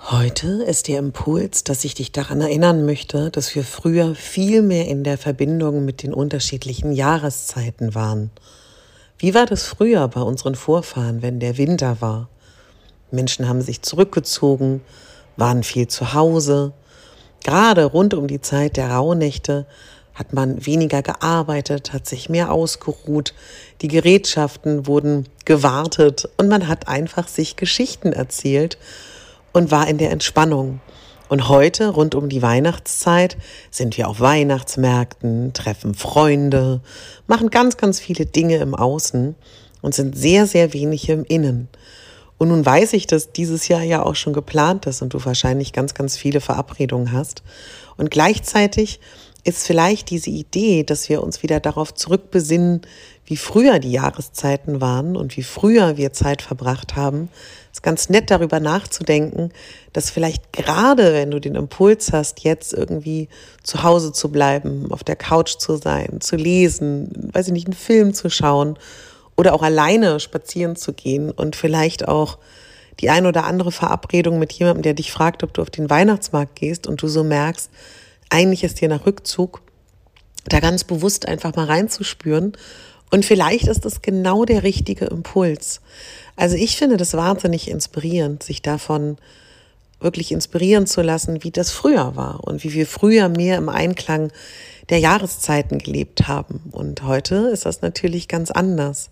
Heute ist der Impuls, dass ich dich daran erinnern möchte, dass wir früher viel mehr in der Verbindung mit den unterschiedlichen Jahreszeiten waren. Wie war das früher bei unseren Vorfahren, wenn der Winter war? Menschen haben sich zurückgezogen, waren viel zu Hause, Gerade rund um die Zeit der Rauhnächte hat man weniger gearbeitet, hat sich mehr ausgeruht, die Gerätschaften wurden gewartet und man hat einfach sich Geschichten erzählt und war in der Entspannung. Und heute, rund um die Weihnachtszeit, sind wir auf Weihnachtsmärkten, treffen Freunde, machen ganz, ganz viele Dinge im Außen und sind sehr, sehr wenig im Innen. Und nun weiß ich, dass dieses Jahr ja auch schon geplant ist und du wahrscheinlich ganz, ganz viele Verabredungen hast. Und gleichzeitig ist vielleicht diese Idee, dass wir uns wieder darauf zurückbesinnen, wie früher die Jahreszeiten waren und wie früher wir Zeit verbracht haben, ist ganz nett darüber nachzudenken, dass vielleicht gerade wenn du den Impuls hast, jetzt irgendwie zu Hause zu bleiben, auf der Couch zu sein, zu lesen, weiß ich nicht, einen Film zu schauen oder auch alleine spazieren zu gehen und vielleicht auch die ein oder andere Verabredung mit jemandem, der dich fragt, ob du auf den Weihnachtsmarkt gehst und du so merkst, eigentlich ist dir nach Rückzug, da ganz bewusst einfach mal reinzuspüren. Und vielleicht ist das genau der richtige Impuls. Also ich finde das wahnsinnig inspirierend, sich davon wirklich inspirieren zu lassen, wie das früher war und wie wir früher mehr im Einklang der Jahreszeiten gelebt haben. Und heute ist das natürlich ganz anders.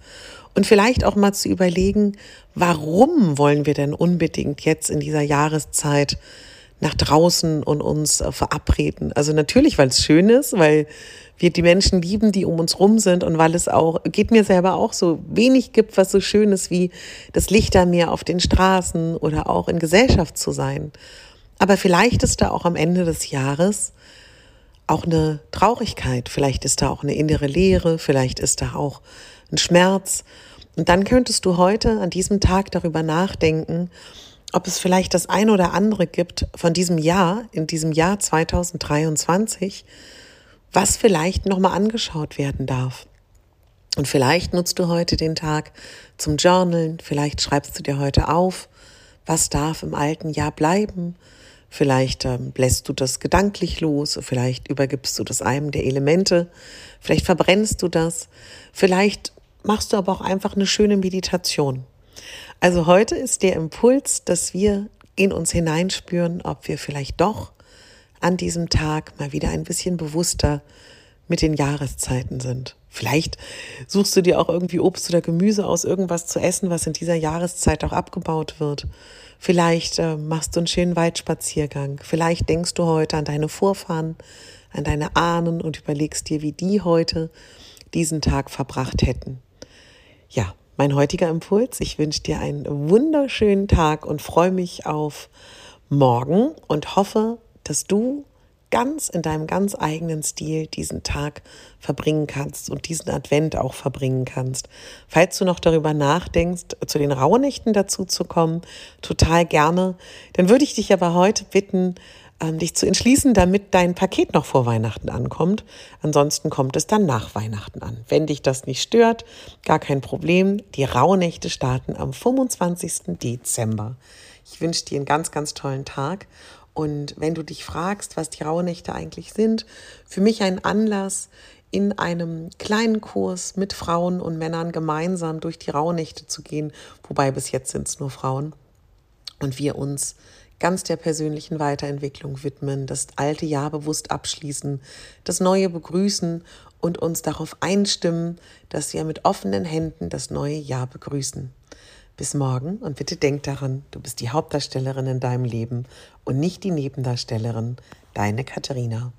Und vielleicht auch mal zu überlegen, warum wollen wir denn unbedingt jetzt in dieser Jahreszeit nach draußen und uns äh, verabreden? Also natürlich, weil es schön ist, weil wir die Menschen lieben, die um uns rum sind und weil es auch, geht mir selber auch so, wenig gibt, was so schön ist wie das Lichtermeer auf den Straßen oder auch in Gesellschaft zu sein. Aber vielleicht ist da auch am Ende des Jahres auch eine Traurigkeit, vielleicht ist da auch eine innere Leere, vielleicht ist da auch ein Schmerz. Und dann könntest du heute an diesem Tag darüber nachdenken, ob es vielleicht das ein oder andere gibt von diesem Jahr, in diesem Jahr 2023, was vielleicht nochmal angeschaut werden darf. Und vielleicht nutzt du heute den Tag zum Journalen, vielleicht schreibst du dir heute auf, was darf im alten Jahr bleiben, Vielleicht ähm, lässt du das gedanklich los, vielleicht übergibst du das einem der Elemente, vielleicht verbrennst du das, vielleicht machst du aber auch einfach eine schöne Meditation. Also heute ist der Impuls, dass wir in uns hineinspüren, ob wir vielleicht doch an diesem Tag mal wieder ein bisschen bewusster mit den Jahreszeiten sind. Vielleicht suchst du dir auch irgendwie Obst oder Gemüse aus, irgendwas zu essen, was in dieser Jahreszeit auch abgebaut wird. Vielleicht äh, machst du einen schönen Waldspaziergang. Vielleicht denkst du heute an deine Vorfahren, an deine Ahnen und überlegst dir, wie die heute diesen Tag verbracht hätten. Ja, mein heutiger Impuls. Ich wünsche dir einen wunderschönen Tag und freue mich auf morgen und hoffe, dass du ganz in deinem ganz eigenen Stil diesen Tag verbringen kannst und diesen Advent auch verbringen kannst. Falls du noch darüber nachdenkst, zu den Rauhnächten dazu zu kommen, total gerne. Dann würde ich dich aber heute bitten, ähm, dich zu entschließen, damit dein Paket noch vor Weihnachten ankommt. Ansonsten kommt es dann nach Weihnachten an. Wenn dich das nicht stört, gar kein Problem. Die Rauhnächte starten am 25. Dezember. Ich wünsche dir einen ganz, ganz tollen Tag und wenn du dich fragst, was die Rauhnächte eigentlich sind, für mich ein Anlass, in einem kleinen Kurs mit Frauen und Männern gemeinsam durch die Rauhnächte zu gehen, wobei bis jetzt sind es nur Frauen, und wir uns ganz der persönlichen Weiterentwicklung widmen, das alte Jahr bewusst abschließen, das neue begrüßen und uns darauf einstimmen, dass wir mit offenen Händen das neue Jahr begrüßen. Bis morgen und bitte denk daran, du bist die Hauptdarstellerin in deinem Leben und nicht die Nebendarstellerin, deine Katharina.